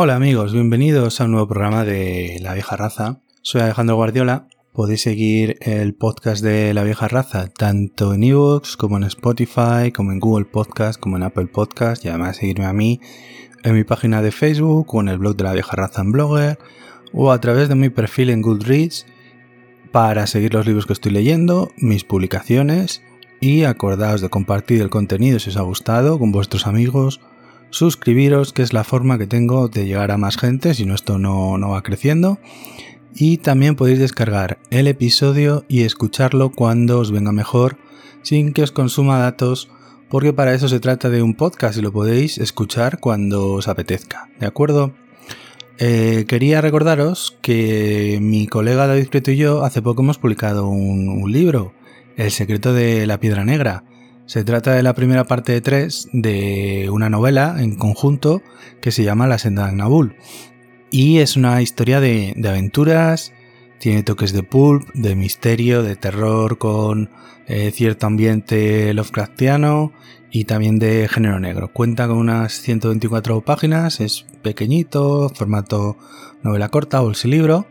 Hola amigos, bienvenidos a un nuevo programa de La Vieja Raza. Soy Alejandro Guardiola. Podéis seguir el podcast de La Vieja Raza tanto en Evox como en Spotify, como en Google Podcast, como en Apple Podcast y además seguirme a mí en mi página de Facebook o en el blog de La Vieja Raza en Blogger o a través de mi perfil en Goodreads para seguir los libros que estoy leyendo, mis publicaciones y acordaos de compartir el contenido si os ha gustado con vuestros amigos suscribiros, que es la forma que tengo de llegar a más gente, si no esto no, no va creciendo. Y también podéis descargar el episodio y escucharlo cuando os venga mejor, sin que os consuma datos, porque para eso se trata de un podcast y lo podéis escuchar cuando os apetezca, ¿de acuerdo? Eh, quería recordaros que mi colega David Prieto y yo hace poco hemos publicado un libro, El secreto de la piedra negra, se trata de la primera parte de tres de una novela en conjunto que se llama La senda de Nabul. Y es una historia de, aventuras, tiene toques de pulp, de misterio, de terror con eh, cierto ambiente Lovecraftiano y también de género negro. Cuenta con unas 124 páginas, es pequeñito, formato novela corta, bolsilibro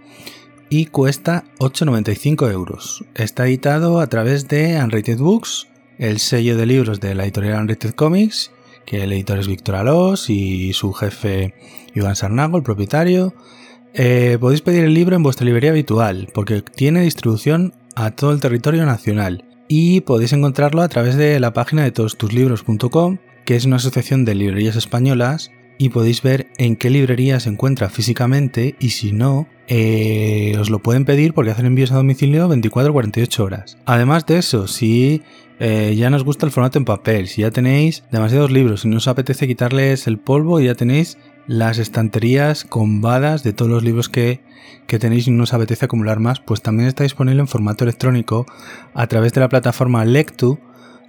y cuesta 8,95 euros. Está editado a través de Unrated Books el sello de libros de la editorial Unrated Comics, que el editor es Víctor Alós y su jefe Iván Sarnago, el propietario. Eh, podéis pedir el libro en vuestra librería habitual, porque tiene distribución a todo el territorio nacional. Y podéis encontrarlo a través de la página de todostuslibros.com, que es una asociación de librerías españolas, y podéis ver en qué librería se encuentra físicamente y si no, eh, os lo pueden pedir porque hacen envíos a domicilio 24 48 horas. Además de eso, si eh, ya nos gusta el formato en papel, si ya tenéis demasiados libros, si no os apetece quitarles el polvo, ya tenéis las estanterías combadas de todos los libros que, tenéis y no os apetece acumular más, pues también está disponible en formato electrónico a través de la plataforma Lectu,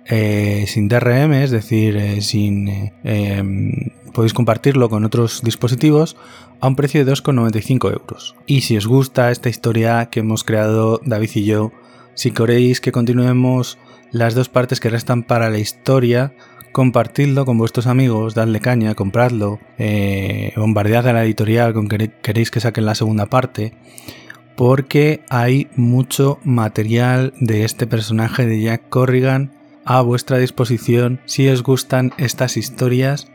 eh, sin DRM, es decir, eh, sin em, podéis compartirlo con otros dispositivos a un precio de 2,95 euros. Y si os gusta esta historia que hemos creado David y yo, si queréis que continuemos las dos partes que restan para la historia, compartidlo con vuestros amigos, dadle caña, compradlo, eh, bombardead a la editorial con que queréis que saquen la segunda parte, porque hay mucho material de este personaje de Jack Corrigan a vuestra disposición si os gustan estas historias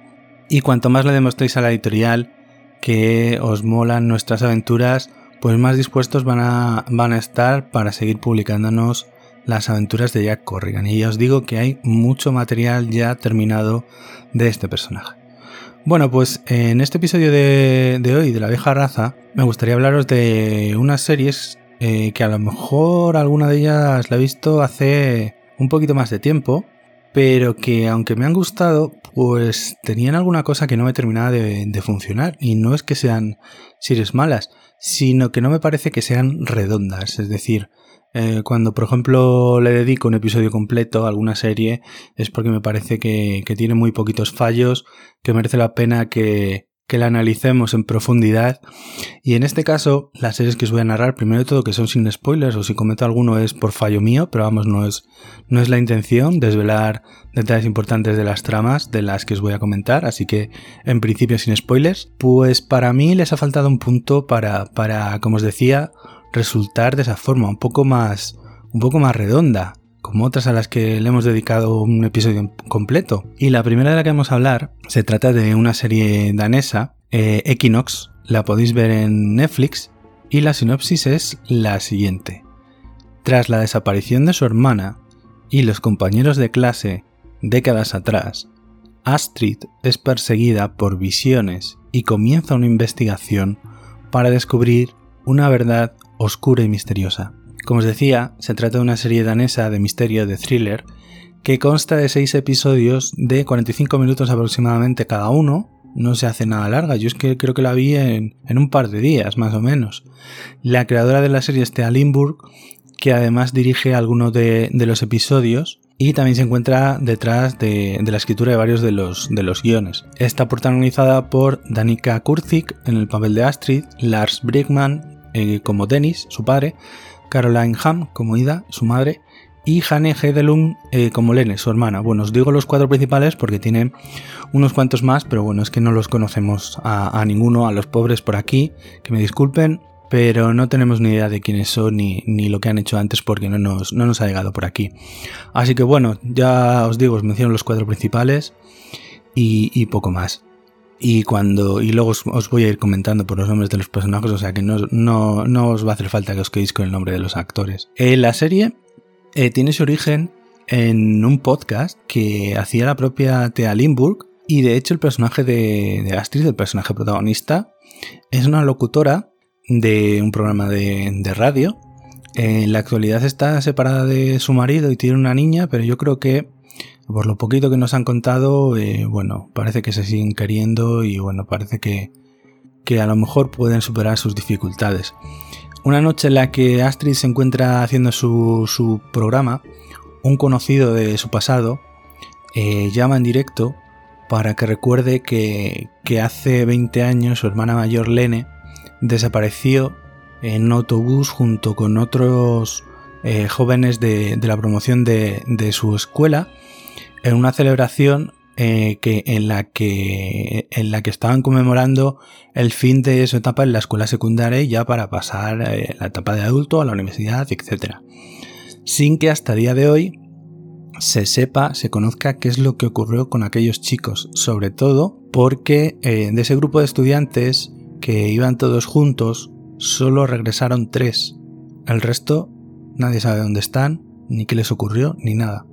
y cuanto más le demostréis a la editorial que os molan nuestras aventuras, pues más dispuestos van a, van a estar para seguir publicándonos las aventuras de Jack Corrigan. Y ya os digo que hay mucho material ya terminado de este personaje. Bueno, pues en este episodio de, hoy de la vieja raza me gustaría hablaros de unas series eh, que a lo mejor alguna de ellas la he visto hace un poquito más de tiempo, pero que aunque me han gustado, pues tenían alguna cosa que no me terminaba de, funcionar. Y no es que sean series malas, sino que no me parece que sean redondas. Es decir, eh, cuando, por ejemplo, le dedico un episodio completo a alguna serie, es porque me parece que, tiene muy poquitos fallos, que merece la pena que, que la analicemos en profundidad. Y en este caso, las series que os voy a narrar, primero de todo que son sin spoilers, o si cometo alguno es por fallo mío, pero vamos, no es, no es la intención desvelar detalles importantes de las tramas de las que os voy a comentar, así que en principio sin spoilers. Pues para mí les ha faltado un punto para, para como os decía, resultar de esa forma, un poco más, un poco más redonda, como otras a las que le hemos dedicado un episodio completo. Y la primera de la que vamos a hablar se trata de una serie danesa, eh, Equinox, la podéis ver en Netflix, y la sinopsis es la siguiente. Tras la desaparición de su hermana y los compañeros de clase décadas atrás, Astrid es perseguida por visiones y comienza una investigación para descubrir una verdad oscura y misteriosa. Como os decía, se trata de una serie danesa de misterio, de thriller, que consta de seis episodios de 45 minutos aproximadamente cada uno. No se hace nada larga, yo es que creo que la vi en, un par de días, más o menos. La creadora de la serie es Thea Limburg, que además dirige algunos de, los episodios y también se encuentra detrás de, la escritura de varios de los, de los guiones. Está protagonizada por Danica Kurzik en el papel de Astrid, Lars Brickman eh, como Dennis, su padre, Caroline Ham como Ida, su madre, y Hane Hedelung eh, como Lene, su hermana. Bueno, os digo los cuatro principales porque tienen unos cuantos más, pero bueno, es que no los conocemos a, ninguno, a los pobres por aquí, que me disculpen, pero no tenemos ni idea de quiénes son ni, lo que han hecho antes porque no nos, no nos, ha llegado por aquí. Así que bueno, ya os digo, os menciono los cuatro principales y, poco más. Y cuando. Y luego os, voy a ir comentando por los nombres de los personajes, o sea que no, no, os va a hacer falta que os quedéis con el nombre de los actores. La serie eh, tiene su origen en un podcast que hacía la propia Thea Limburg. Y de hecho, el personaje de, de Astrid, el personaje protagonista, es una locutora de un programa de, radio. En la actualidad está separada de su marido y tiene una niña, pero yo creo que por lo poquito que nos han contado, eh, bueno, parece que se siguen queriendo y bueno, parece que, que a lo mejor pueden superar sus dificultades. Una noche en la que Astrid se encuentra haciendo su, programa, un conocido de su pasado eh, llama en directo para que recuerde que, hace 20 años su hermana mayor Lene desapareció en autobús junto con otros eh, jóvenes de, la promoción de, de su escuela en una celebración eh, que, en, la que, en la que estaban conmemorando el fin de su etapa en la escuela secundaria ya para pasar eh, la etapa de adulto a la universidad, etc. Sin que hasta día de hoy se sepa, se conozca qué es lo que ocurrió con aquellos chicos, sobre todo porque eh, de ese grupo de estudiantes que iban todos juntos, solo regresaron tres. El resto nadie sabe dónde están, ni qué les ocurrió, ni nada.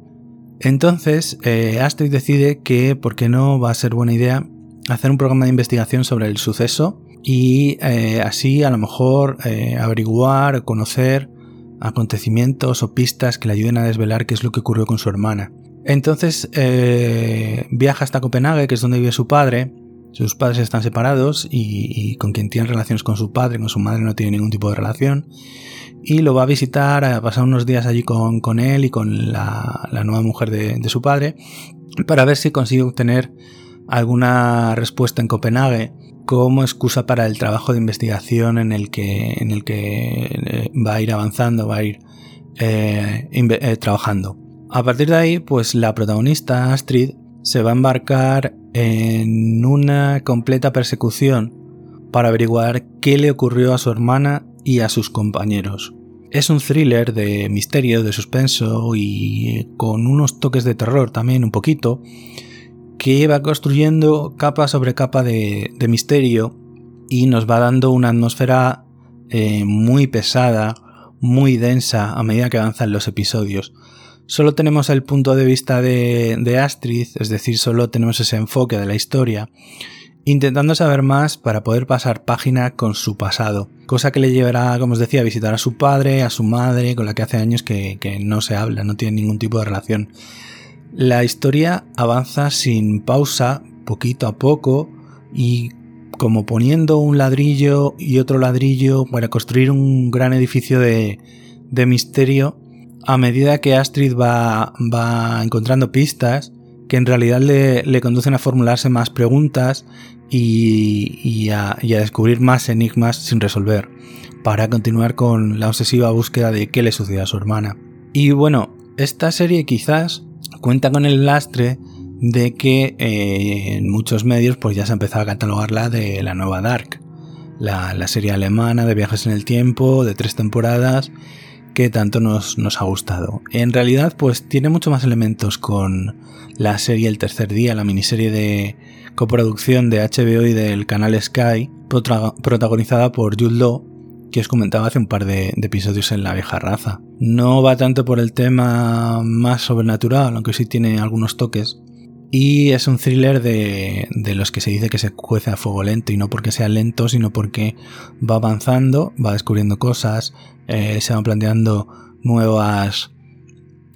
Entonces, eh, Astrid decide que, ¿por qué no va a ser buena idea hacer un programa de investigación sobre el suceso y eh, así a lo mejor eh, averiguar conocer acontecimientos o pistas que le ayuden a desvelar qué es lo que ocurrió con su hermana. Entonces viaja hasta Copenhague, que es donde vive su padre. Sus padres están separados y, con quien tiene relaciones con su padre, con su madre no tiene ningún tipo de relación y lo va a visitar, a pasar unos días allí con, él y con la, nueva mujer de, su padre para ver si consigue obtener alguna respuesta en Copenhague como excusa para el trabajo de investigación en el que, en el que eh, va a ir avanzando, va a ir eh, eh, trabajando. A partir de ahí, pues la protagonista, Astrid, se va a embarcar en una completa persecución para averiguar qué le ocurrió a su hermana y a sus compañeros. Es un thriller de misterio, de suspenso y con unos toques de terror también un poquito, que va construyendo capa sobre capa de, misterio y nos va dando una atmósfera eh, muy pesada, muy densa a medida que avanzan los episodios. Solo tenemos el punto de vista de, de Astrid, es decir, solo tenemos ese enfoque de la historia, intentando saber más para poder pasar página con su pasado, cosa que le llevará, como os decía, a visitar a su padre, a su madre, con la que hace años que, no se habla, no tiene ningún tipo de relación. La historia avanza sin pausa, poquito a poco, y como poniendo un ladrillo y otro ladrillo para construir un gran edificio de, de misterio, a medida que Astrid va, va encontrando pistas, que en realidad le, conducen a formularse más preguntas y, a, descubrir más enigmas sin resolver, para continuar con la obsesiva búsqueda de qué le sucedió a su hermana. Y bueno, esta serie quizás cuenta con el lastre de que eh, en muchos medios pues ya se ha empezado a catalogarla de la nueva Dark, la, la serie alemana de viajes en el tiempo, de tres temporadas, que tanto nos, ha gustado. En realidad, pues tiene mucho más elementos con la serie El tercer día, la miniserie de coproducción de HBO y del canal Sky, protagonizada por Jude Law, que os comentaba hace un par de, episodios en La vieja raza. No va tanto por el tema más sobrenatural, aunque sí tiene algunos toques, y es un thriller de, de, los que se dice que se cuece a fuego lento, y no porque sea lento, sino porque va avanzando, va descubriendo cosas, eh, se van planteando nuevas,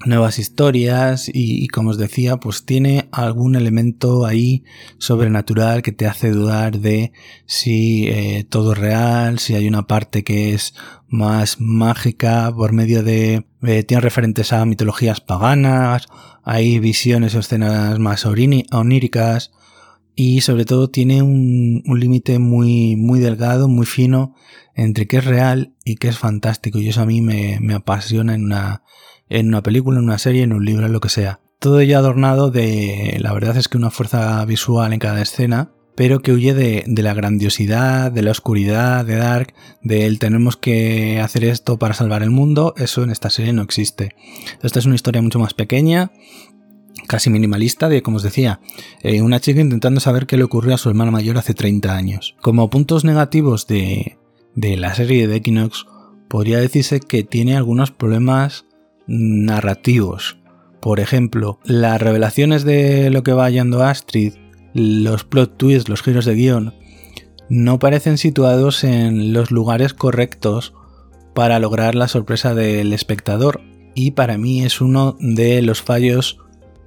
nuevas historias y, como os decía, pues tiene algún elemento ahí sobrenatural que te hace dudar de si eh, todo es real, si hay una parte que es más mágica por medio de... Eh, tiene referentes a mitologías paganas, hay visiones o escenas más oníricas y sobre todo tiene un, un límite muy, muy delgado, muy fino entre qué es real y qué es fantástico. Y eso a mí me, apasiona en una, en una película, en una serie, en un libro, en lo que sea. Todo ello adornado de, la verdad es que una fuerza visual en cada escena, pero que huye de, la grandiosidad, de la oscuridad, de Dark, de el tenemos que hacer esto para salvar el mundo, eso en esta serie no existe. Esta es una historia mucho más pequeña, casi minimalista, de, como os decía, eh, una chica intentando saber qué le ocurrió a su hermana mayor hace 30 años. Como puntos negativos de, de la serie de Equinox, podría decirse que tiene algunos problemas narrativos. Por ejemplo, las revelaciones de lo que va hallando Astrid los plot twists, los giros de guion, no parecen situados en los lugares correctos para lograr la sorpresa del espectador y para mí es uno de los fallos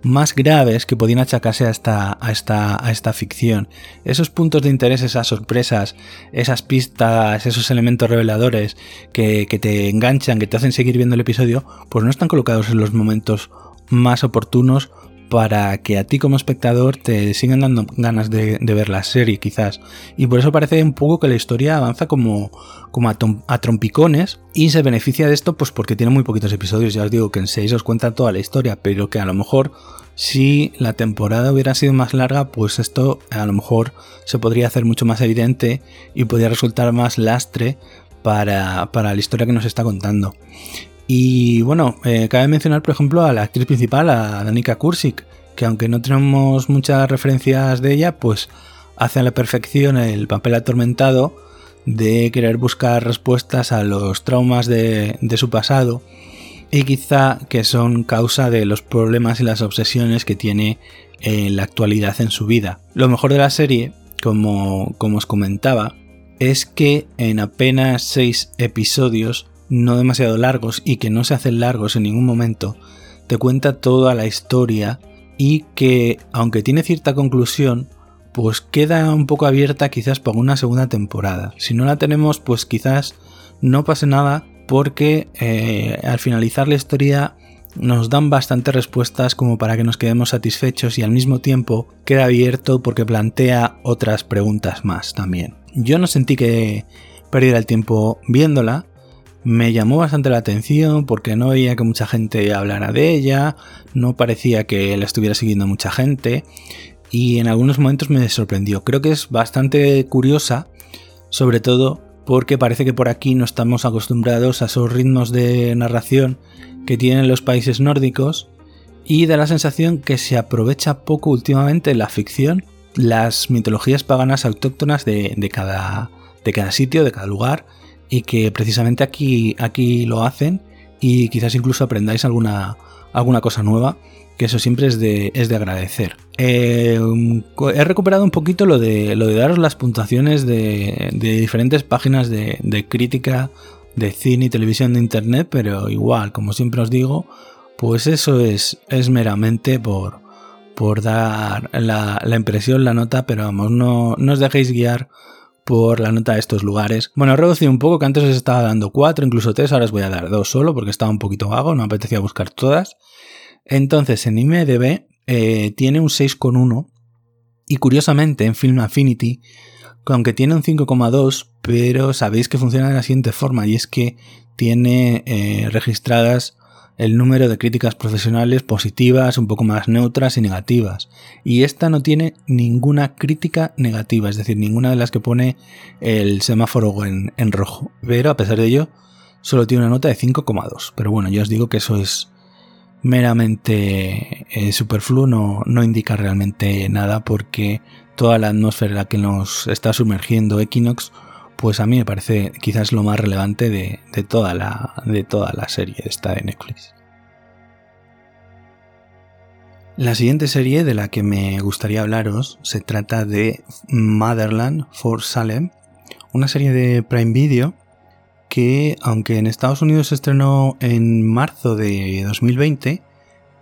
más graves que podían achacarse a esta, a esta, a esta ficción. Esos puntos de interés, esas sorpresas, esas pistas, esos elementos reveladores que, que te enganchan, que te hacen seguir viendo el episodio, pues no están colocados en los momentos más oportunos para que a ti como espectador te sigan dando ganas de, ver la serie quizás. Y por eso parece un poco que la historia avanza como, como a, trompicones y se beneficia de esto pues porque tiene muy poquitos episodios. Ya os digo que en 6 os cuenta toda la historia, pero que a lo mejor si la temporada hubiera sido más larga pues esto a lo mejor se podría hacer mucho más evidente y podría resultar más lastre para, para la historia que nos está contando. Y bueno, eh, cabe mencionar, por ejemplo, a la actriz principal, a Danica Kursik, que aunque no tenemos muchas referencias de ella, pues hace a la perfección el papel atormentado de querer buscar respuestas a los traumas de, su pasado y quizá que son causa de los problemas y las obsesiones que tiene en la actualidad en su vida. Lo mejor de la serie, como, como os comentaba, es que en apenas seis episodios no demasiado largos y que no se hacen largos en ningún momento, te cuenta toda la historia y que, aunque tiene cierta conclusión, pues queda un poco abierta quizás para una segunda temporada. Si no la tenemos, pues quizás no pase nada porque eh, al finalizar la historia nos dan bastantes respuestas como para que nos quedemos satisfechos y al mismo tiempo queda abierto porque plantea otras preguntas más también. Yo no sentí que perdiera el tiempo viéndola, me llamó bastante la atención porque no veía que mucha gente hablara de ella, no parecía que la estuviera siguiendo mucha gente y en algunos momentos me sorprendió. Creo que es bastante curiosa, sobre todo porque parece que por aquí no estamos acostumbrados a esos ritmos de narración que tienen los países nórdicos y da la sensación que se aprovecha poco últimamente la ficción, las mitologías paganas autóctonas de, cada, de cada sitio, de cada lugar y que precisamente aquí, aquí lo hacen y quizás incluso aprendáis alguna, alguna cosa nueva, que eso siempre es de, es de agradecer. Eh, he recuperado un poquito lo de, lo de daros las puntuaciones de, de diferentes páginas de, de, crítica de cine y televisión de internet, pero igual, como siempre os digo, pues eso es, es meramente por, por dar la, la impresión, la nota, pero vamos, no, no os dejéis guiar por la nota de estos lugares. Bueno, he reducido un poco, que antes os estaba dando 4, incluso 3, ahora os voy a dar 2 solo porque estaba un poquito vago, no me apetecía buscar todas. Entonces, en IMDB eh, tiene un 6,1 y curiosamente en Film Affinity, aunque tiene un 5,2, pero sabéis que funciona de la siguiente forma y es que tiene eh, registradas el número de críticas profesionales positivas, un poco más neutras y negativas. Y esta no tiene ninguna crítica negativa, es decir, ninguna de las que pone el semáforo en, rojo. Pero a pesar de ello, solo tiene una nota de 5,2. Pero bueno, yo os digo que eso es meramente eh, superfluo, no, no indica realmente nada porque toda la atmósfera que nos está sumergiendo Equinox pues a mí me parece quizás lo más relevante de, toda, la, de toda la serie esta de Netflix. La siguiente serie de la que me gustaría hablaros se trata de Motherland for Salem, una serie de Prime Video que, aunque en Estados Unidos se estrenó en marzo de 2020,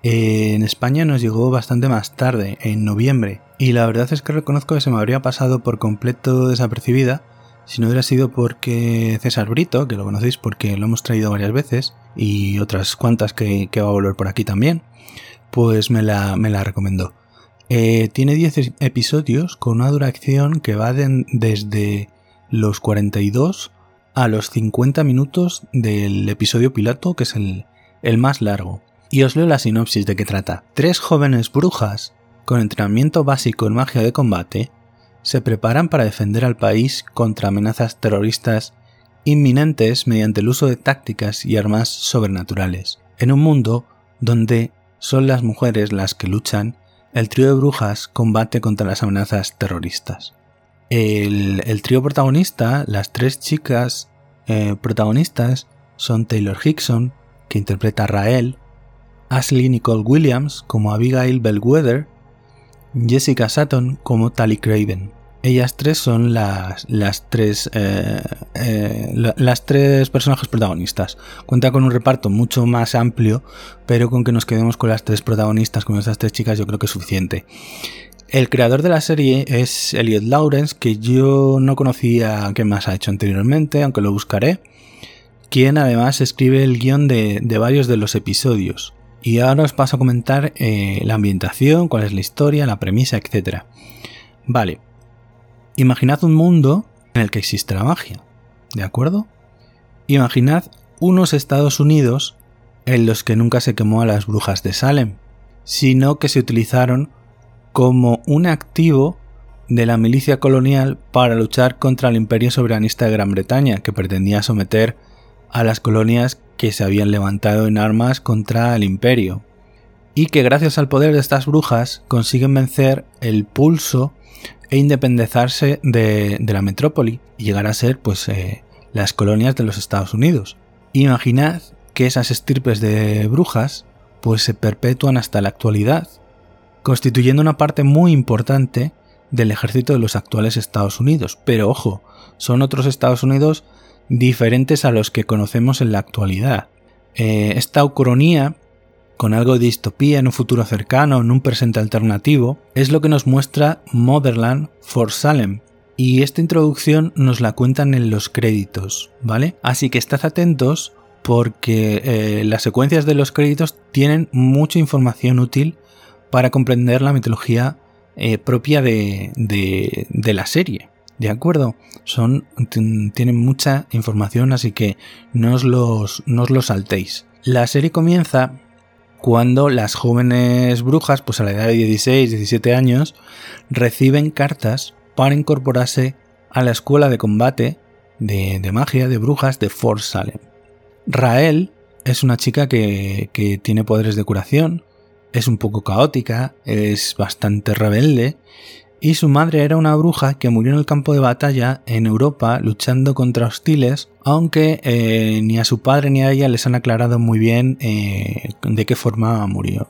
en España nos llegó bastante más tarde, en noviembre, y la verdad es que reconozco que se me habría pasado por completo desapercibida si no hubiera sido porque César Brito, que lo conocéis porque lo hemos traído varias veces, y otras cuantas que, va a volver por aquí también, pues me la, me la recomendó. Eh, tiene 10 episodios con una duración que va desde los 42 a los 50 minutos del episodio piloto, que es el, el más largo. Y os leo la sinopsis de qué trata. Tres jóvenes brujas, con entrenamiento básico en magia de combate, se preparan para defender al país contra amenazas terroristas inminentes mediante el uso de tácticas y armas sobrenaturales. En un mundo donde son las mujeres las que luchan, el trío de brujas combate contra las amenazas terroristas. El, trío protagonista, las tres chicas eh, protagonistas, son Taylor Hickson, que interpreta a Rael, Ashley Nicole Williams como Abigail Bellwether, Jessica Sutton como Tally Craven. Ellas tres son las, las tres, eh, eh, las tres personajes protagonistas. Cuenta con un reparto mucho más amplio, pero con que nos quedemos con las tres protagonistas, con estas tres chicas, yo creo que es suficiente. El creador de la serie es Elliot Lawrence, que yo no conocía qué más ha hecho anteriormente, aunque lo buscaré, quien además escribe el guion de, varios de los episodios. Y ahora os paso a comentar eh, la ambientación, cuál es la historia, la premisa, etc. Vale, imaginad un mundo en el que existe la magia, ¿de acuerdo? Imaginad unos Estados Unidos en los que nunca se quemó a las brujas de Salem, sino que se utilizaron como un activo de la milicia colonial para luchar contra el imperio soberanista de Gran Bretaña, que pretendía someter a las colonias que se habían levantado en armas contra el imperio, y que gracias al poder de estas brujas consiguen vencer el pulso e independizarse de, la metrópoli y llegar a ser pues eh, las colonias de los Estados Unidos. Imaginad que esas estirpes de brujas pues se perpetúan hasta la actualidad constituyendo una parte muy importante del ejército de los actuales Estados Unidos. Pero ojo, son otros Estados Unidos diferentes a los que conocemos en la actualidad. Eh, esta ucronía, con algo de distopía en un futuro cercano, en un presente alternativo, es lo que nos muestra Motherland for Salem. Y esta introducción nos la cuentan en los créditos, ¿vale? Así que estad atentos porque eh, las secuencias de los créditos tienen mucha información útil para comprender la mitología eh, propia de, la serie. ¿De acuerdo? Son, tienen mucha información, así que no os, los, no os los saltéis. La serie comienza cuando las jóvenes brujas, pues a la edad de 16, 17 años, reciben cartas para incorporarse a la escuela de combate de, magia de brujas de Fort Salem. Rael es una chica que, que tiene poderes de curación, es un poco caótica, es bastante rebelde y su madre era una bruja que murió en el campo de batalla en Europa luchando contra hostiles, aunque eh, ni a su padre ni a ella les han aclarado muy bien eh, de qué forma murió.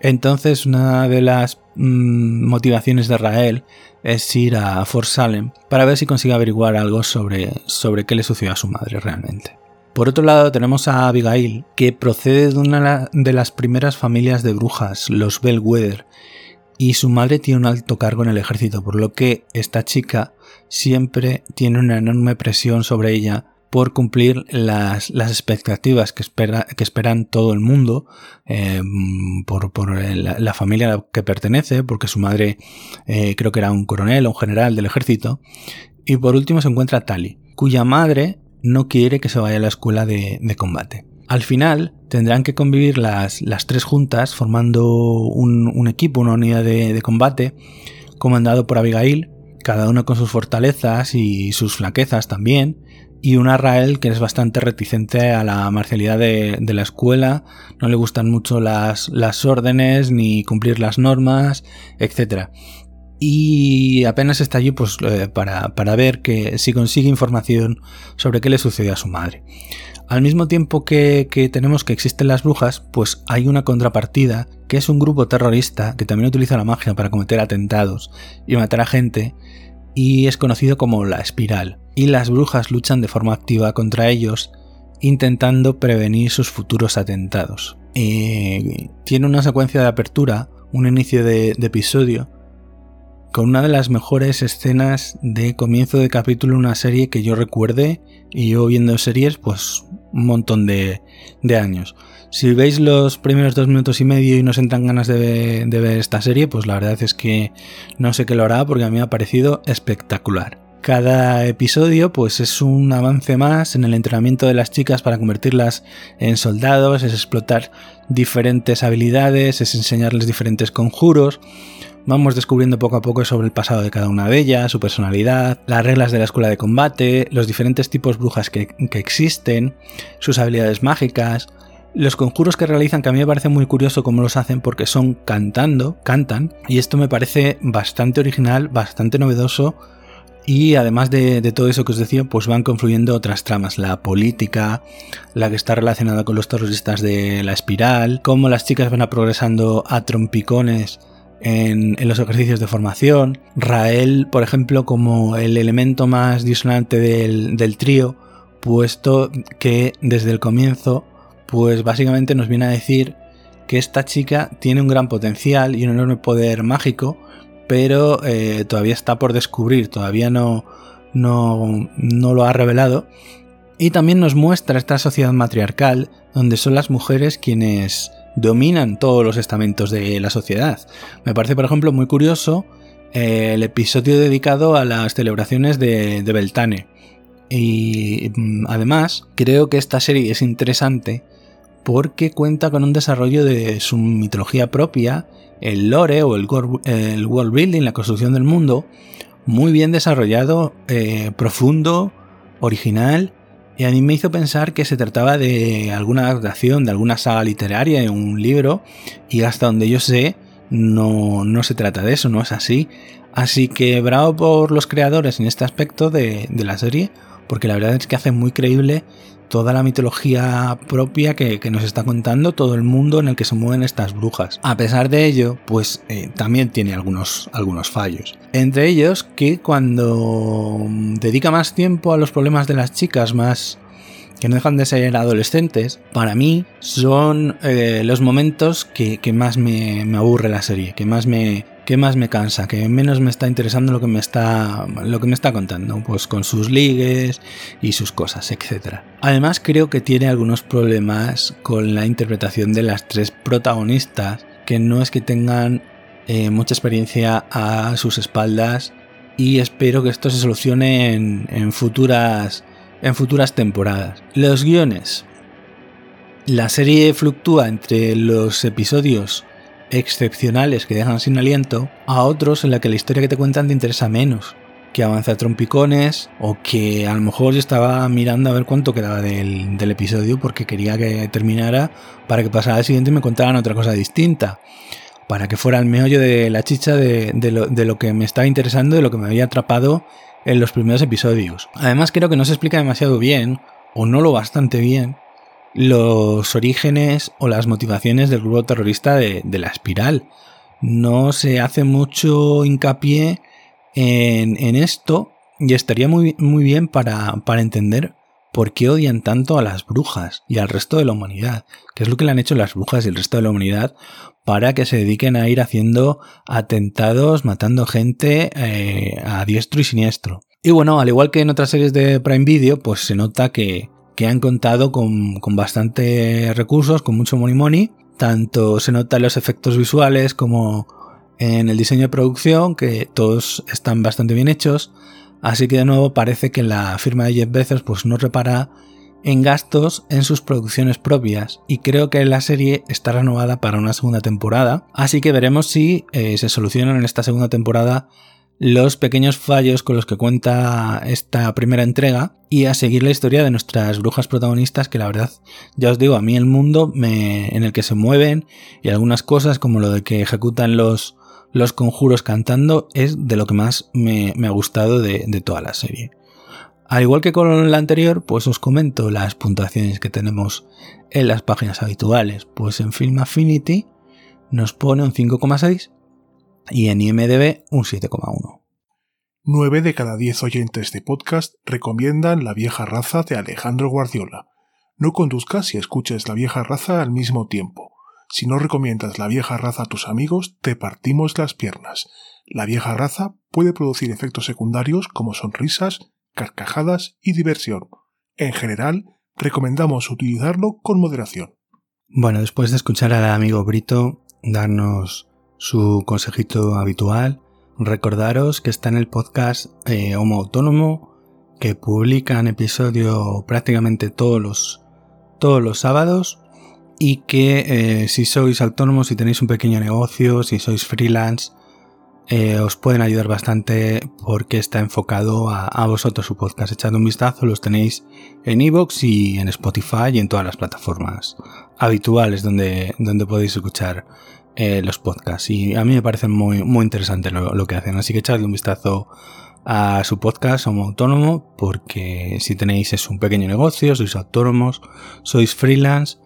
Entonces una de las mm, motivaciones de Rael es ir a Fort Salem para ver si consigue averiguar algo sobre, sobre qué le sucedió a su madre realmente. Por otro lado tenemos a Abigail, que procede de una de las primeras familias de brujas, los Bellwether, y su madre tiene un alto cargo en el ejército, por lo que esta chica siempre tiene una enorme presión sobre ella por cumplir las, expectativas que, espera, que esperan todo el mundo, eh, por, la, familia a la que pertenece, porque su madre eh, creo que era un coronel o un general del ejército. Y por último se encuentra Tali, cuya madre no quiere que se vaya a la escuela de, combate. Al final tendrán que convivir las, tres juntas formando un, equipo, una unidad de, combate comandado por Abigail, cada uno con sus fortalezas y sus flaquezas también, y una Rael que es bastante reticente a la marcialidad de, la escuela, no le gustan mucho las, las órdenes ni cumplir las normas, etc y apenas está allí pues, eh, para, ver que si consigue información sobre qué le sucedió a su madre. Al mismo tiempo que, tenemos que existen las brujas, pues hay una contrapartida que es un grupo terrorista que también utiliza la magia para cometer atentados y matar a gente y es conocido como la espiral. Y las brujas luchan de forma activa contra ellos intentando prevenir sus futuros atentados. Eh, tiene una secuencia de apertura, un inicio de episodio con una de las mejores escenas de comienzo de capítulo en una serie que yo recuerde y yo viendo series pues un montón de, años. Si veis los primeros dos minutos y medio y no os entran ganas de, ver esta serie, pues la verdad es que no sé qué lo hará porque a mí me ha parecido espectacular. Cada episodio pues es un avance más en el entrenamiento de las chicas para convertirlas en soldados, es explotar diferentes habilidades, es enseñarles diferentes conjuros. Vamos descubriendo poco a poco sobre el pasado de cada una de ellas, su personalidad, las reglas de la escuela de combate, los diferentes tipos brujas que, que existen, sus habilidades mágicas, los conjuros que realizan, que a mí me parece muy curioso cómo los hacen porque son cantando, cantan, y esto me parece bastante original, bastante novedoso y además de, todo eso que os decía, pues van confluyendo otras tramas, la política, la que está relacionada con los terroristas de la espiral, cómo las chicas van a progresando a trompicones en, los ejercicios de formación, Rael, por ejemplo, como el elemento más disonante del, del trío, puesto que desde el comienzo, pues básicamente nos viene a decir que esta chica tiene un gran potencial y un enorme poder mágico, pero eh, todavía está por descubrir, todavía no, no, no lo ha revelado. Y también nos muestra esta sociedad matriarcal donde son las mujeres quienes dominan todos los estamentos de la sociedad. Me parece, por ejemplo, muy curioso eh, el episodio dedicado a las celebraciones de, de Beltane. Y mm, además creo que esta serie es interesante porque cuenta con un desarrollo de su mitología propia el lore o el, world building, la construcción del mundo, muy bien desarrollado, eh, profundo, original, y a mí me hizo pensar que se trataba de alguna adaptación, de alguna saga literaria, de un libro, y hasta donde yo sé, no, no se trata de eso, no es así. Así que bravo por los creadores en este aspecto de, de la serie, porque la verdad es que hace muy creíble toda la mitología propia que, nos está contando todo el mundo en el que se mueven estas brujas. A pesar de ello, pues eh, también tiene algunos, algunos fallos. Entre ellos que cuando dedica más tiempo a los problemas de las chicas, más que no dejan de ser adolescentes, para mí son eh, los momentos que, más me, me, aburre la serie, que más me, que más me cansa, que menos me está interesando lo que me está, lo que me está contando, pues con sus ligues y sus cosas, etc. Además creo que tiene algunos problemas con la interpretación de las tres protagonistas, que no es que tengan eh, mucha experiencia a sus espaldas y espero que esto se solucione en futuras en futuras temporadas. Los guiones. La serie fluctúa entre los episodios excepcionales que dejan sin aliento a otros en la que la historia que te cuentan te interesa menos, que avanza a trompicones o que a lo mejor yo estaba mirando a ver cuánto quedaba del, episodio porque quería que terminara para que pasara al siguiente y me contaran otra cosa distinta para que fuera el meollo de la chicha de, lo, de, lo, que me estaba interesando, de lo que me había atrapado en los primeros episodios. Además creo que no se explica demasiado bien, o no lo bastante bien, los orígenes o las motivaciones del grupo terrorista de, la espiral. No se hace mucho hincapié en, esto y estaría muy, muy bien para, para entender por qué odian tanto a las brujas y al resto de la humanidad, qué es lo que le han hecho las brujas y el resto de la humanidad para que se dediquen a ir haciendo atentados, matando gente eh, a diestro y siniestro. Y bueno, al igual que en otras series de Prime Video, pues se nota que, han contado con, con bastante recursos, con mucho money money. Tanto se nota en los efectos visuales como en el diseño de producción, que todos están bastante bien hechos. Así que de nuevo parece que la firma de Jeff Bezos pues no repara en gastos en sus producciones propias y creo que la serie está renovada para una segunda temporada, así que veremos si eh, se solucionan en esta segunda temporada los pequeños fallos con los que cuenta esta primera entrega y a seguir la historia de nuestras brujas protagonistas que la verdad ya os digo a mí el mundo en el que se mueven y algunas cosas como lo de que ejecutan los, los conjuros cantando es de lo que más me, ha gustado de toda la serie. Al igual que con la anterior, pues os comento las puntuaciones que tenemos en las páginas habituales. Pues en Film Affinity nos pone un 5,6 y en IMDB un 7,1. 9 de cada 10 oyentes de podcast recomiendan La vieja raza de Alejandro Guardiola. No conduzcas y escuches La vieja raza al mismo tiempo. Si no recomiendas La vieja raza a tus amigos, te partimos las piernas. La vieja raza puede producir efectos secundarios como sonrisas, carcajadas y diversión. En general, recomendamos utilizarlo con moderación. Bueno, después de escuchar al amigo Brito darnos su consejito habitual, Recordaros que está en el podcast eh, Homo Autónomo, que publican episodio prácticamente todos los, todos los sábados y que eh, si sois autónomos, si tenéis un pequeño negocio, si sois freelance, eh, os pueden ayudar bastante porque está enfocado a, vosotros su podcast. Echad un vistazo, los tenéis en iVoox y en Spotify y en todas las plataformas habituales donde, donde podéis escuchar eh, los podcasts. Y a mí me parece muy, muy interesante lo, que hacen. Así que echadle un vistazo a su podcast como autónomo porque si tenéis es un pequeño negocio, sois autónomos, sois freelance,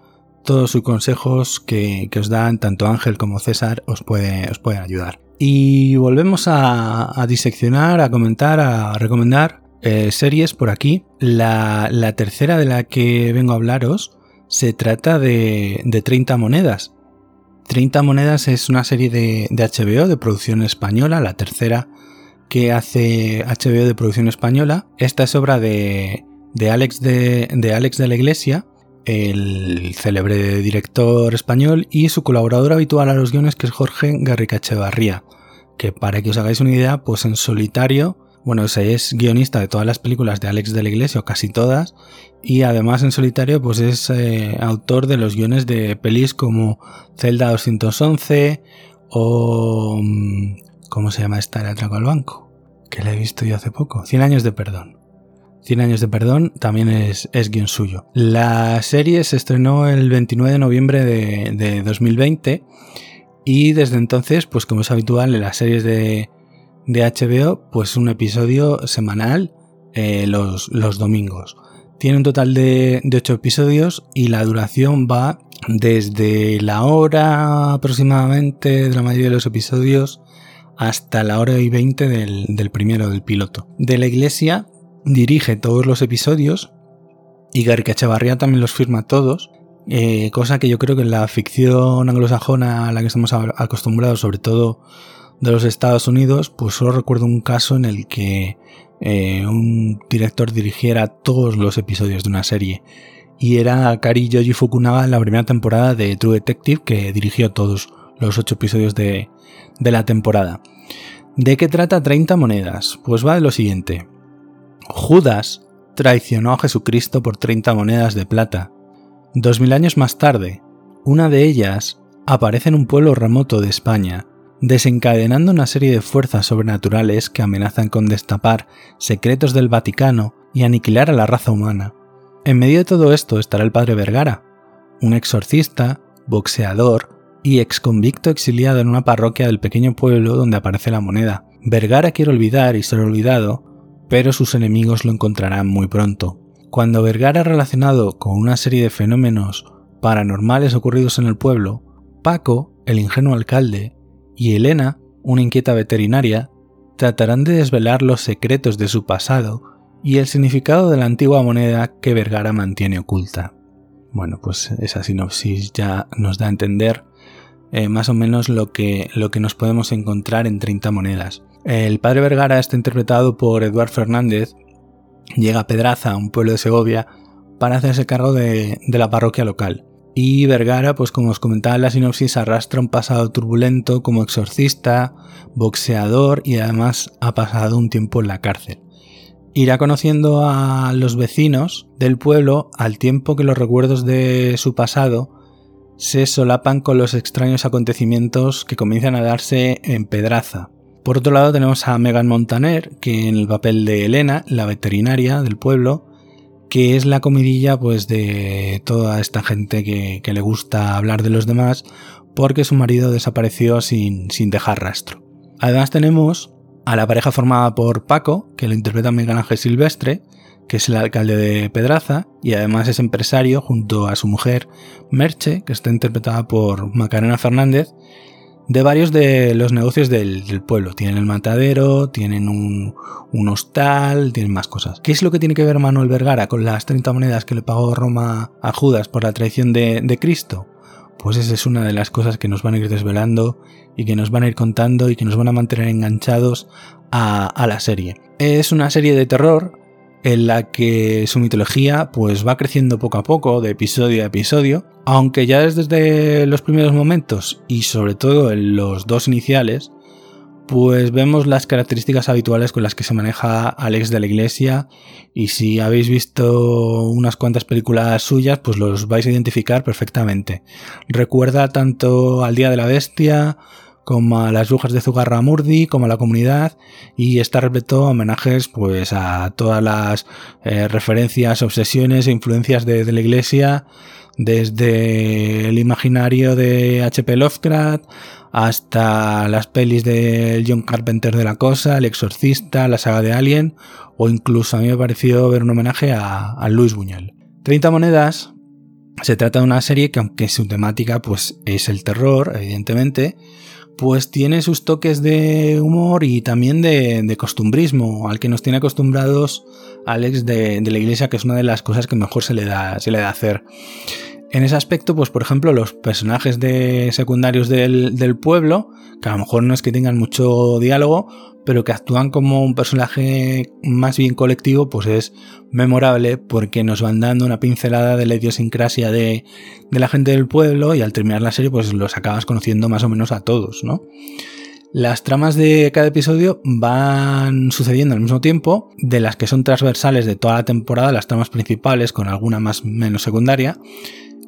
todos sus consejos que, os dan tanto Ángel como César os, puede, os pueden ayudar. Y volvemos a, diseccionar, a comentar, a recomendar eh, series por aquí. La, tercera de la que vengo a hablaros se trata de, 30 monedas. 30 monedas es una serie de, HBO de producción española, la tercera que hace HBO de producción española. Esta es obra de, Alex, de, de Alex de la Iglesia el célebre director español y su colaborador habitual a los guiones que es Jorge Garrica Echevarría, que para que os hagáis una idea, pues en solitario, bueno, es guionista de todas las películas de Alex de la Iglesia, o casi todas, y además en solitario pues es eh, autor de los guiones de pelis como Zelda 211 o... Mm, ¿Cómo se llama esta? El atraco al banco, que la he visto yo hace poco, 100 años de perdón. 100 años de perdón también es, es guion suyo. La serie se estrenó el 29 de noviembre de, 2020 y desde entonces, pues como es habitual en las series de, HBO, pues un episodio semanal eh, los, los, domingos. Tiene un total de, de 8 episodios y la duración va desde la hora aproximadamente de la mayoría de los episodios hasta la hora y 20 del, del primero, del piloto. De la iglesia dirige todos los episodios y Gary Echevarría también los firma todos, eh, cosa que yo creo que en la ficción anglosajona a la que estamos acostumbrados, sobre todo de los Estados Unidos, pues solo recuerdo un caso en el que eh, un director dirigiera todos los episodios de una serie. Y era Kari Yoji Fukunaga en la primera temporada de True Detective, que dirigió todos los ocho episodios de, de la temporada. ¿De qué trata 30 monedas? Pues va de lo siguiente. Judas traicionó a Jesucristo por 30 monedas de plata. Dos mil años más tarde, una de ellas aparece en un pueblo remoto de España, desencadenando una serie de fuerzas sobrenaturales que amenazan con destapar secretos del Vaticano y aniquilar a la raza humana. En medio de todo esto estará el padre Vergara, un exorcista, boxeador y exconvicto exiliado en una parroquia del pequeño pueblo donde aparece la moneda. Vergara quiere olvidar y ser olvidado, pero sus enemigos lo encontrarán muy pronto. Cuando Vergara relacionado con una serie de fenómenos paranormales ocurridos en el pueblo, Paco, el ingenuo alcalde, y Elena, una inquieta veterinaria, tratarán de desvelar los secretos de su pasado y el significado de la antigua moneda que Vergara mantiene oculta. Bueno, pues esa sinopsis ya nos da a entender eh, más o menos lo que, lo que nos podemos encontrar en 30 monedas. El padre Vergara está interpretado por Eduard Fernández, llega a Pedraza, un pueblo de Segovia, para hacerse cargo de, la parroquia local. Y Vergara, pues como os comentaba en la sinopsis, arrastra un pasado turbulento como exorcista, boxeador y además ha pasado un tiempo en la cárcel. Irá conociendo a los vecinos del pueblo al tiempo que los recuerdos de su pasado se solapan con los extraños acontecimientos que comienzan a darse en Pedraza, por otro lado tenemos a Megan Montaner, que en el papel de Elena, la veterinaria del pueblo, que es la comidilla pues de toda esta gente que, le gusta hablar de los demás porque su marido desapareció sin, sin dejar rastro. Además tenemos a la pareja formada por Paco, que lo interpreta Megan Ángel Silvestre, que es el alcalde de Pedraza y además es empresario junto a su mujer Merche, que está interpretada por Macarena Fernández, de varios de los negocios del, pueblo. Tienen el matadero, tienen un, hostal, tienen más cosas. ¿Qué es lo que tiene que ver Manuel Vergara con las 30 monedas que le pagó Roma a Judas por la traición de, Cristo? Pues esa es una de las cosas que nos van a ir desvelando y que nos van a ir contando y que nos van a mantener enganchados a, a la serie. Es una serie de terror en la que su mitología pues va creciendo poco a poco, de episodio a episodio, aunque ya desde los primeros momentos y sobre todo en los dos iniciales, pues vemos las características habituales con las que se maneja Alex de la Iglesia y si habéis visto unas cuantas películas suyas, pues los vais a identificar perfectamente. Recuerda tanto al Día de la Bestia como a las brujas de Zugarramurdi, como a la comunidad, y está repleto de homenajes pues a todas las eh, referencias, obsesiones e influencias de, la iglesia, desde el imaginario de H.P. Lovecraft hasta las pelis de John Carpenter de la cosa, El Exorcista, la saga de Alien, o incluso a mí me pareció ver un homenaje a, a Luis Buñuel. 30 monedas se trata de una serie que aunque su temática pues es el terror, evidentemente, pues tiene sus toques de humor y también de, costumbrismo, al que nos tiene acostumbrados Alex de, la iglesia, que es una de las cosas que mejor se le da, se le da hacer. En ese aspecto, pues por ejemplo, los personajes de secundarios del, del, pueblo, que a lo mejor no es que tengan mucho diálogo, pero que actúan como un personaje más bien colectivo, pues es memorable porque nos van dando una pincelada de la idiosincrasia de, de la gente del pueblo y al terminar la serie, pues los acabas conociendo más o menos a todos, ¿no? Las tramas de cada episodio van sucediendo al mismo tiempo, de las que son transversales de toda la temporada, las tramas principales, con alguna más menos secundaria,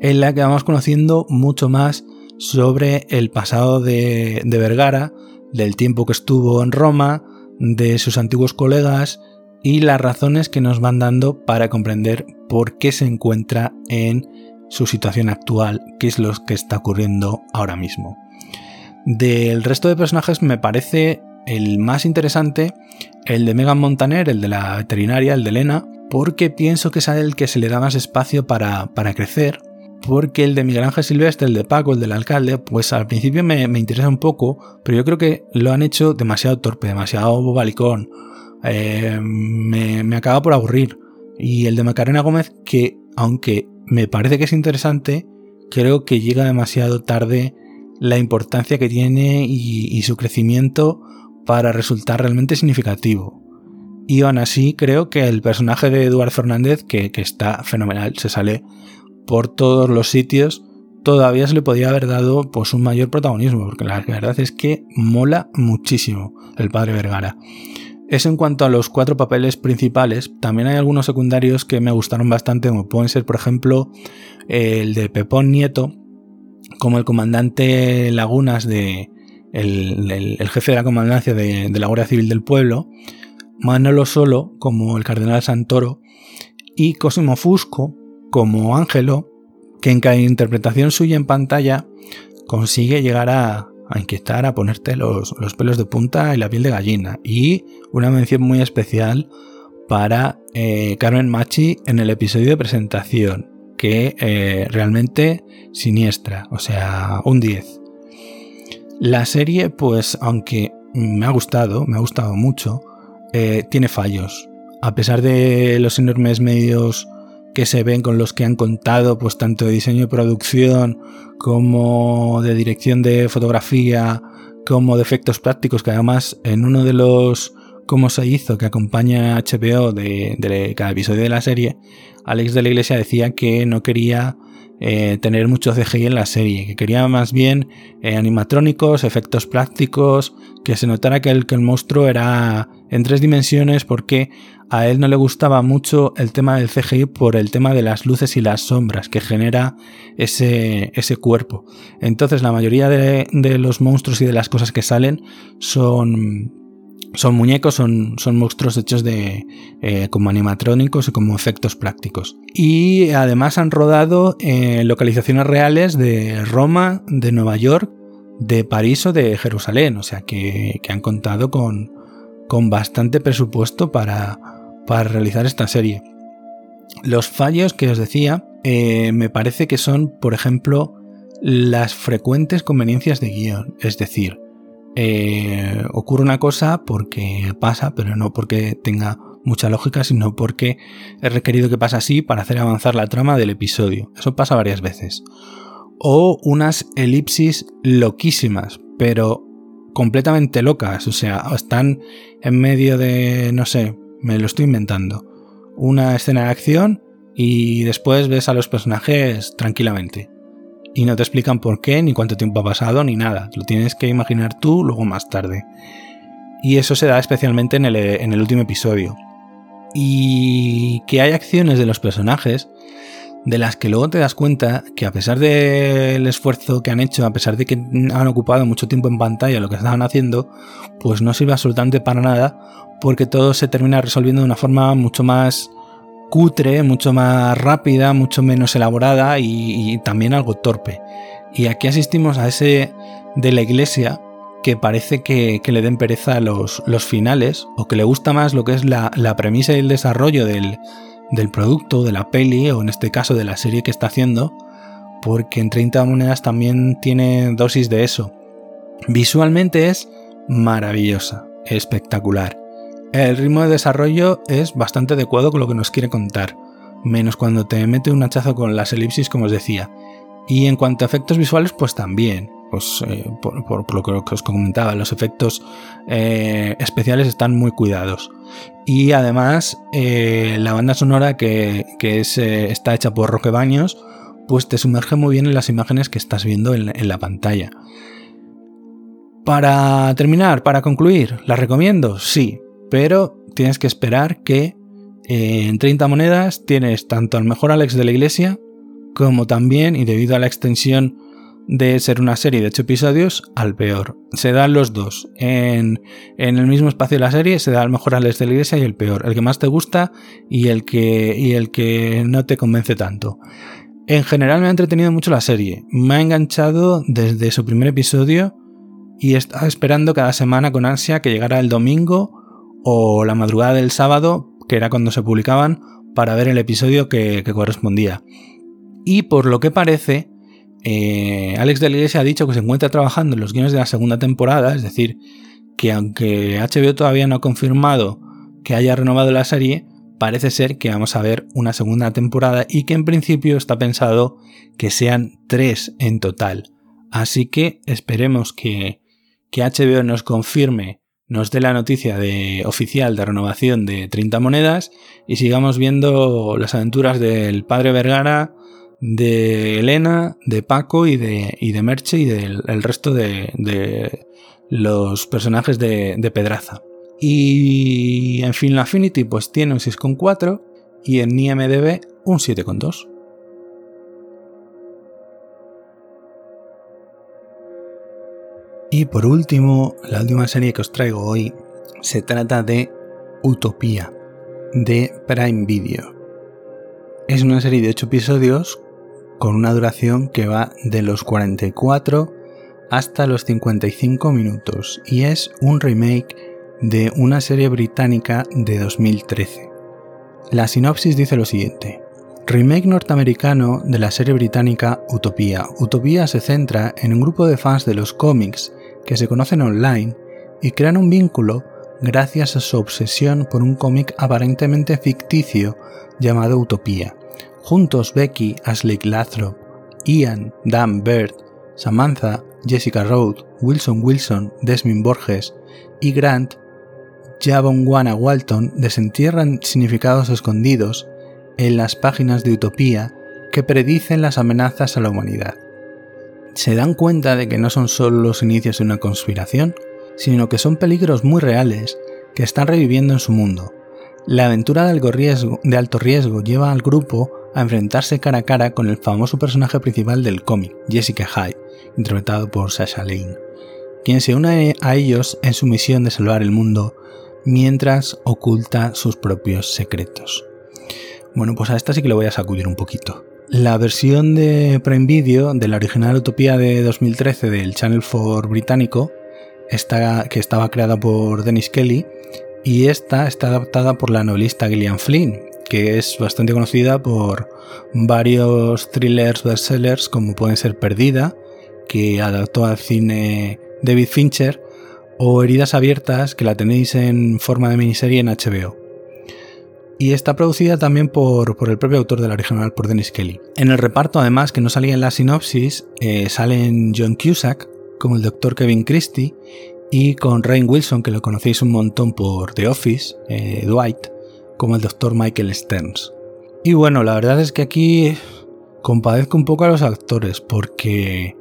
en la que vamos conociendo mucho más sobre el pasado de, Vergara, del tiempo que estuvo en Roma, de sus antiguos colegas y las razones que nos van dando para comprender por qué se encuentra en su situación actual, qué es lo que está ocurriendo ahora mismo. Del resto de personajes me parece el más interesante el de Megan Montaner, el de la veterinaria, el de Elena, porque pienso que es a él que se le da más espacio para, para crecer porque el de Miguel Ángel Silvestre, el de Paco, el del alcalde, pues al principio me, interesa un poco, pero yo creo que lo han hecho demasiado torpe, demasiado bobalicón. Eh, me, acaba por aburrir. Y el de Macarena Gómez, que aunque me parece que es interesante, creo que llega demasiado tarde la importancia que tiene y, su crecimiento para resultar realmente significativo. Y aún así creo que el personaje de Eduardo Fernández, que, que está fenomenal, se sale por todos los sitios, todavía se le podía haber dado pues un mayor protagonismo, porque la verdad es que mola muchísimo el padre Vergara. Es en cuanto a los cuatro papeles principales, también hay algunos secundarios que me gustaron bastante, como pueden ser, por ejemplo, el de Pepón Nieto, como el comandante Lagunas de. el, jefe de la comandancia de, de la Guardia Civil del Pueblo, Manolo Solo, como el cardenal Santoro, y Cosimo Fusco, como Ángelo, que en cada interpretación suya en pantalla consigue llegar a, inquietar, a ponerte los, pelos de punta y la piel de gallina. Y una mención muy especial para eh, Carmen Machi en el episodio de presentación, que eh, realmente siniestra, o sea, un 10. La serie, pues, aunque me ha gustado, me ha gustado mucho, eh, tiene fallos. A pesar de los enormes medios que se ven con los que han contado, pues tanto de diseño y producción como de dirección de fotografía, como de efectos prácticos, que además en uno de los cómo se hizo que acompaña a HBO de, cada episodio de la serie, Alex de la Iglesia decía que no quería eh, tener mucho CGI en la serie, que quería más bien eh, animatrónicos, efectos prácticos, que se notara que el, que el monstruo era en tres dimensiones porque a él no le gustaba mucho el tema del CGI por el tema de las luces y las sombras que genera ese, ese cuerpo. Entonces la mayoría de, los monstruos y de las cosas que salen son, son muñecos, son, son monstruos hechos de, eh, como animatrónicos y como efectos prácticos. Y además han rodado localizaciones reales de Roma, de Nueva York, de París o de Jerusalén. O sea que, que han contado con, con bastante presupuesto para, para realizar esta serie. Los fallos que os decía eh, me parece que son, por ejemplo, las frecuentes conveniencias de guion. Es decir, eh, ocurre una cosa porque pasa, pero no porque tenga mucha lógica, sino porque he requerido que pase así para hacer avanzar la trama del episodio. Eso pasa varias veces. O unas elipsis loquísimas, pero completamente locas. O sea, están en medio de, no sé, me lo estoy inventando. Una escena de acción y después ves a los personajes tranquilamente. y no te explican por qué, ni cuánto tiempo ha pasado, ni nada. Lo tienes que imaginar tú luego más tarde. Y eso se da especialmente en el, en el último episodio. Y que hay acciones de los personajes de las que luego te das cuenta que a pesar del esfuerzo que han hecho, a pesar de que han ocupado mucho tiempo en pantalla lo que estaban haciendo, pues no sirve absolutamente para nada porque todo se termina resolviendo de una forma mucho más cutre, mucho más rápida, mucho menos elaborada y, también algo torpe. Y aquí asistimos a ese de la iglesia que parece que, le den pereza los, los, finales o que le gusta más lo que es la, la premisa y el desarrollo del, del producto, de la peli o en este caso de la serie que está haciendo, porque en 30 monedas también tiene dosis de eso. Visualmente es maravillosa, espectacular. El ritmo de desarrollo es bastante adecuado con lo que nos quiere contar, menos cuando te mete un hachazo con las elipsis como os decía. Y en cuanto a efectos visuales, pues también. Pues eh, por, lo que os comentaba, los efectos eh, especiales están muy cuidados. Y además, eh, la banda sonora que, es, está hecha por Roque Baños, pues te sumerge muy bien en las imágenes que estás viendo en, la pantalla. Para terminar, para concluir, ¿la recomiendo? Sí, pero tienes que esperar que en 30 monedas tienes tanto al mejor Alex de la Iglesia como también, y debido a la extensión de ser una serie de 8 episodios, al peor. Se dan los dos. En, el mismo espacio de la serie se da al mejor Alex de la Iglesia y el peor. El que más te gusta y el que, y el que no te convence tanto. En general me ha entretenido mucho la serie. Me ha enganchado desde su primer episodio y estaba esperando cada semana con ansia que llegara el domingo o la madrugada del sábado, que era cuando se publicaban, para ver el episodio que, correspondía. Y por lo que parece, eh, Alex de la Iglesia ha dicho que se encuentra trabajando en los guiones de la segunda temporada, es decir, que aunque HBO todavía no ha confirmado que haya renovado la serie, parece ser que vamos a ver una segunda temporada y que en principio está pensado que sean tres en total. Así que esperemos que, que HBO nos confirme nos dé la noticia de, oficial de renovación de 30 monedas y sigamos viendo las aventuras del padre Vergara, de Elena, de Paco y de, y de Merche y del resto de, de, los personajes de, de, Pedraza. Y en Film Affinity pues tiene un 6,4 y en IMDB un 7,2. Y por último, la última serie que os traigo hoy se trata de Utopía, de Prime Video. Es una serie de 8 episodios con una duración que va de los 44 hasta los 55 minutos y es un remake de una serie británica de 2013. La sinopsis dice lo siguiente. Remake norteamericano de la serie británica Utopía. Utopía se centra en un grupo de fans de los cómics que se conocen online y crean un vínculo gracias a su obsesión por un cómic aparentemente ficticio llamado Utopía. Juntos Becky, Ashley Lathrop, Ian, Dan Bird, Samantha, Jessica Road, Wilson Wilson, Desmond Borges y Grant, Wana Walton desentierran significados escondidos en las páginas de Utopía que predicen las amenazas a la humanidad se dan cuenta de que no son solo los inicios de una conspiración, sino que son peligros muy reales que están reviviendo en su mundo. La aventura de alto riesgo lleva al grupo a enfrentarse cara a cara con el famoso personaje principal del cómic, Jessica Hyde, interpretado por Sasha Lane, quien se une a ellos en su misión de salvar el mundo mientras oculta sus propios secretos. Bueno, pues a esta sí que le voy a sacudir un poquito. La versión de Prime Video de la original Utopía de 2013 del Channel 4 británico, que estaba creada por Dennis Kelly, y esta está adaptada por la novelista Gillian Flynn, que es bastante conocida por varios thrillers bestsellers como pueden ser Perdida, que adaptó al cine David Fincher, o Heridas Abiertas, que la tenéis en forma de miniserie en HBO y está producida también por, el propio autor de la original, por Dennis Kelly. En el reparto, además, que no salía en la sinopsis, eh, salen John Cusack como el doctor Kevin Christie y con Rain Wilson, que lo conocéis un montón por The Office, eh, Dwight, como el doctor Michael Stearns. Y bueno, la verdad es que aquí compadezco un poco a los actores porque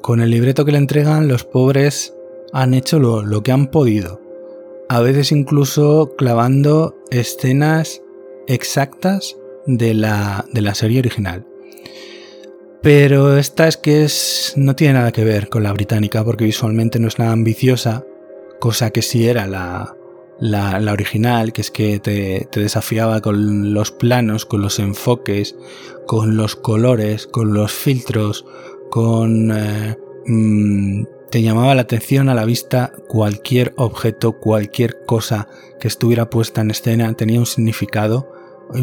con el libreto que le entregan los pobres han hecho lo, que han podido. A veces incluso clavando escenas exactas de la, de la serie original. Pero esta es que es, no tiene nada que ver con la británica porque visualmente no es nada ambiciosa, cosa que sí era la, la, original, que es que te, desafiaba con los planos, con los enfoques, con los colores, con los filtros, con... Eh, mm, te llamaba la atención a la vista cualquier objeto, cualquier cosa que estuviera puesta en escena, tenía un significado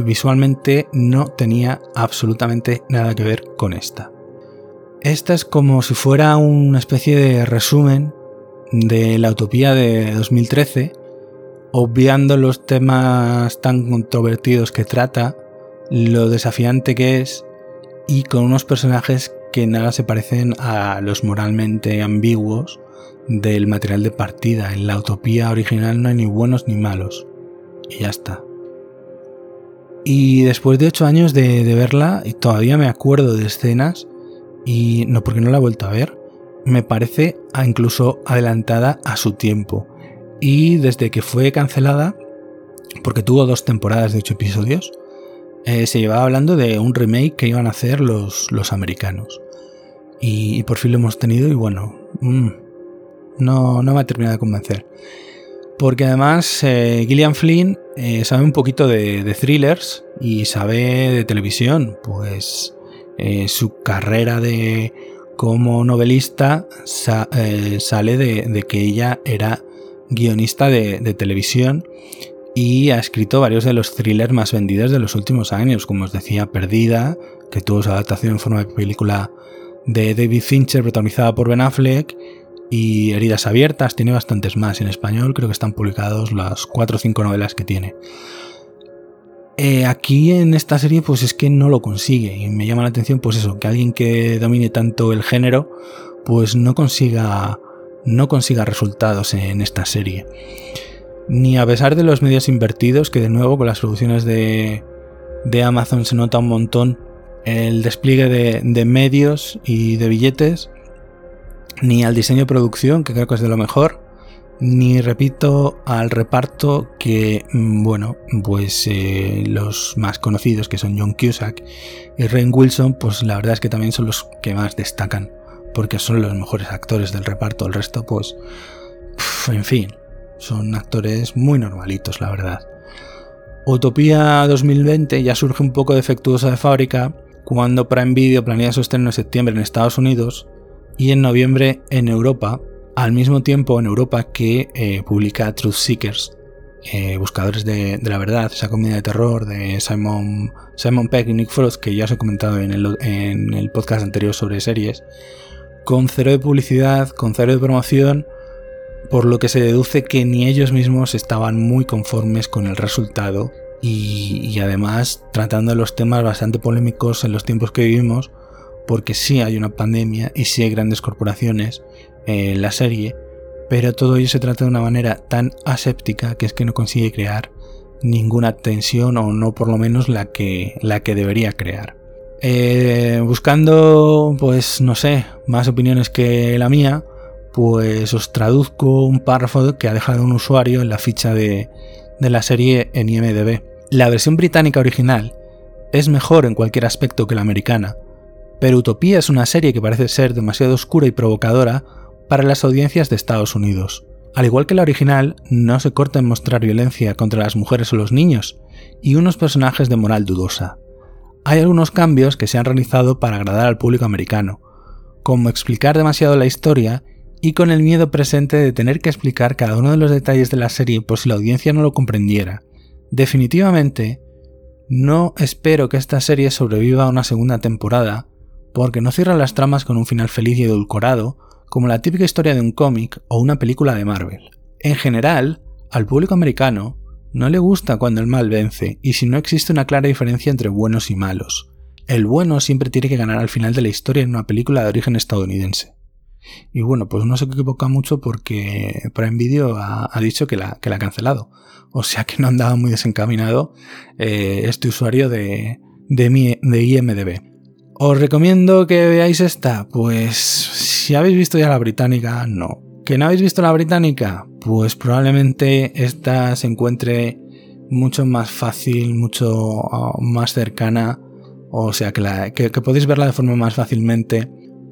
visualmente no tenía absolutamente nada que ver con esta. Esta es como si fuera una especie de resumen de la utopía de 2013 obviando los temas tan controvertidos que trata, lo desafiante que es y con unos personajes que nada se parecen a los moralmente ambiguos del material de partida. En la utopía original no hay ni buenos ni malos. Y ya está. Y después de ocho años de, verla, y todavía me acuerdo de escenas, y no porque no la he vuelto a ver, me parece incluso adelantada a su tiempo. Y desde que fue cancelada, porque tuvo dos temporadas de ocho episodios, eh, se llevaba hablando de un remake que iban a hacer los, los americanos. Y, por fin lo hemos tenido y bueno, mm, no, no me ha terminado de convencer. Porque además eh, Gillian Flynn eh, sabe un poquito de, thrillers y sabe de televisión. Pues su carrera de como novelista sale de, que ella era guionista de, televisión y ha escrito varios de los thrillers más vendidos de los últimos años, como os decía, Perdida, que tuvo su adaptación en forma de película de David Fincher protagonizada por Ben Affleck, y Heridas Abiertas, tiene bastantes más en español, creo que están publicados las 4 o 5 novelas que tiene. Eh, aquí en esta serie pues es que no lo consigue y me llama la atención pues eso, que alguien que domine tanto el género pues no consiga no consiga resultados en esta serie. Ni a pesar de los medios invertidos, que de nuevo con las producciones de, Amazon se nota un montón el despliegue de, medios y de billetes, ni al diseño de producción, que creo que es de lo mejor, ni repito al reparto que, mm, bueno, pues eh, los más conocidos que son John Cusack y Rain Wilson, pues la verdad es que también son los que más destacan porque son los mejores actores del reparto. El resto, pues, en fin, son actores muy normalitos, la verdad. Utopía 2020 ya surge un poco defectuosa de fábrica cuando Prime Video planea su estreno en septiembre en Estados Unidos y en noviembre en Europa, al mismo tiempo en Europa que eh, publica Truth Seekers, eh, Buscadores de, la Verdad, esa comedia de terror de Simon, Simon Peck y Nick Frost, que ya os he comentado en el, en el podcast anterior sobre series, con cero de publicidad, con cero de promoción, por lo que se deduce que ni ellos mismos estaban muy conformes con el resultado y, además tratando los temas bastante polémicos en los tiempos que vivimos, porque sí hay una pandemia y sí hay grandes corporaciones en la serie, pero todo ello se trata de una manera tan aséptica que es que no consigue crear ninguna tensión o no por lo menos la que, la que debería crear. Eh, buscando, pues no sé, más opiniones que la mía, pues os traduzco un párrafo que ha dejado un usuario en la ficha de, de la serie en IMDB. La versión británica original es mejor en cualquier aspecto que la americana, pero Utopía es una serie que parece ser demasiado oscura y provocadora para las audiencias de Estados Unidos. Al igual que la original, no se corta en mostrar violencia contra las mujeres o los niños, y unos personajes de moral dudosa hay algunos cambios que se han realizado para agradar al público americano, como explicar demasiado la historia y con el miedo presente de tener que explicar cada uno de los detalles de la serie por si la audiencia no lo comprendiera. Definitivamente, no espero que esta serie sobreviva a una segunda temporada, porque no cierra las tramas con un final feliz y edulcorado, como la típica historia de un cómic o una película de Marvel. En general, al público americano no le gusta cuando el mal vence, y si no existe una clara diferencia entre buenos y malos. El bueno siempre tiene que ganar al final de la historia en una película de origen estadounidense. Y bueno, pues no se equivoca mucho porque Prime Video ha, dicho que la, que la ha cancelado. O sea que no andaba muy desencaminado eh, este usuario de, de, de IMDB. ¿Os recomiendo que veáis esta? Pues si habéis visto ya la británica, no. ¿Que no habéis visto la británica? Pues probablemente esta se encuentre mucho más fácil, mucho ah, más cercana, o sea que, que podéis verla de forma más fácilmente.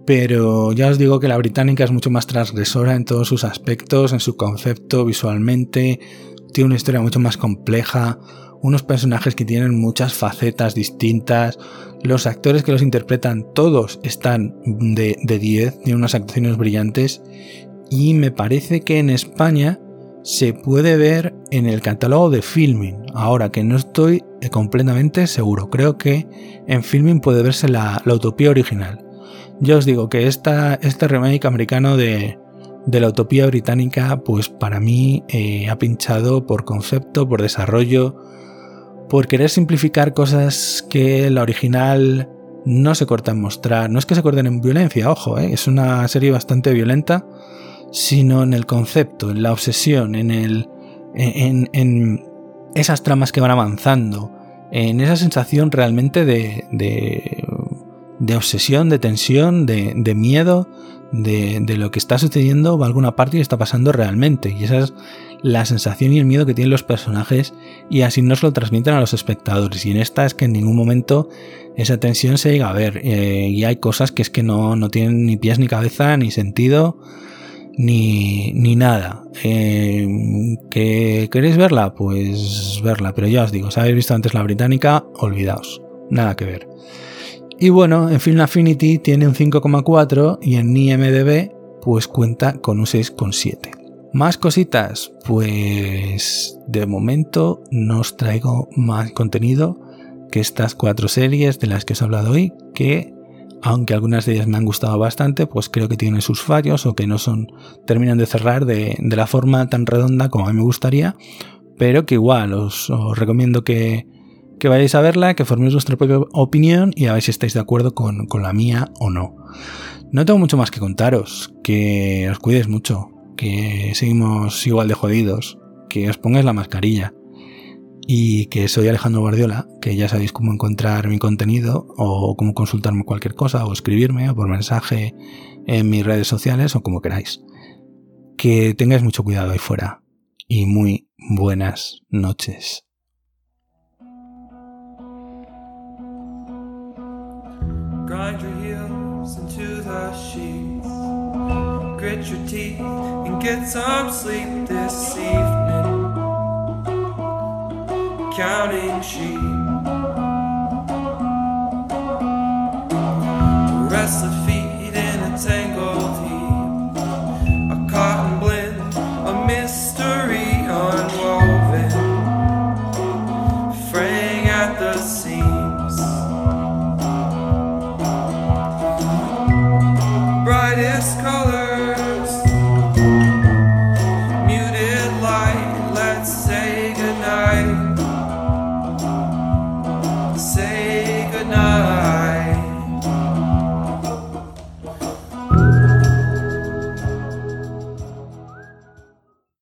Pero ya os digo que la británica es mucho más transgresora en todos sus aspectos, en su concepto, visualmente, tiene una historia mucho más compleja, unos personajes que tienen muchas facetas distintas, los actores que los interpretan todos están de, 10, tienen unas actuaciones brillantes y me parece que en España se puede ver en el catálogo de Filming, ahora que no estoy completamente seguro, creo que en Filming puede verse la utopía original. Yo os digo que esta, este remake americano de, la utopía británica, pues para mí eh, ha pinchado por concepto, por desarrollo, por querer simplificar cosas que la original no se corta en mostrar. No es que se corten en violencia, ojo, eh, es una serie bastante violenta, sino en el concepto, en la obsesión, en, el, en, en esas tramas que van avanzando, en esa sensación realmente de, de de obsesión, de tensión, de, miedo, de, lo que está sucediendo a alguna parte y está pasando realmente. Y esa es la sensación y el miedo que tienen los personajes y así nos lo transmiten a los espectadores. Y en esta es que en ningún momento esa tensión se llega a ver. Eh, y hay cosas que es que no, no, tienen ni pies ni cabeza, ni sentido, ni, ni nada. Eh, ¿Que queréis verla? Pues verla. Pero ya os digo, si habéis visto antes la británica, olvidaos. Nada que ver. Y bueno, en Film Affinity tiene un 5,4 y en IMDB pues cuenta con un 6,7. Más cositas, pues de momento no os traigo más contenido que estas cuatro series de las que os he hablado hoy, que aunque algunas de ellas me han gustado bastante, pues creo que tienen sus fallos o que no son terminan de cerrar de, la forma tan redonda como a mí me gustaría, pero que igual os recomiendo que, que vayáis a verla, que forméis vuestra propia opinión y a ver si estáis de acuerdo con, la mía o no. No tengo mucho más que contaros, que os cuides mucho, que seguimos igual de jodidos, que os pongáis la mascarilla y que soy Alejandro Guardiola, que ya sabéis cómo encontrar mi contenido o cómo consultarme cualquier cosa o escribirme o por mensaje en mis redes sociales o como queráis. Que tengáis mucho cuidado ahí fuera y muy buenas noches. Grind your heels into the sheets. Grit your teeth get some sleep this evening. counting sheep. Restless feet in a tangle.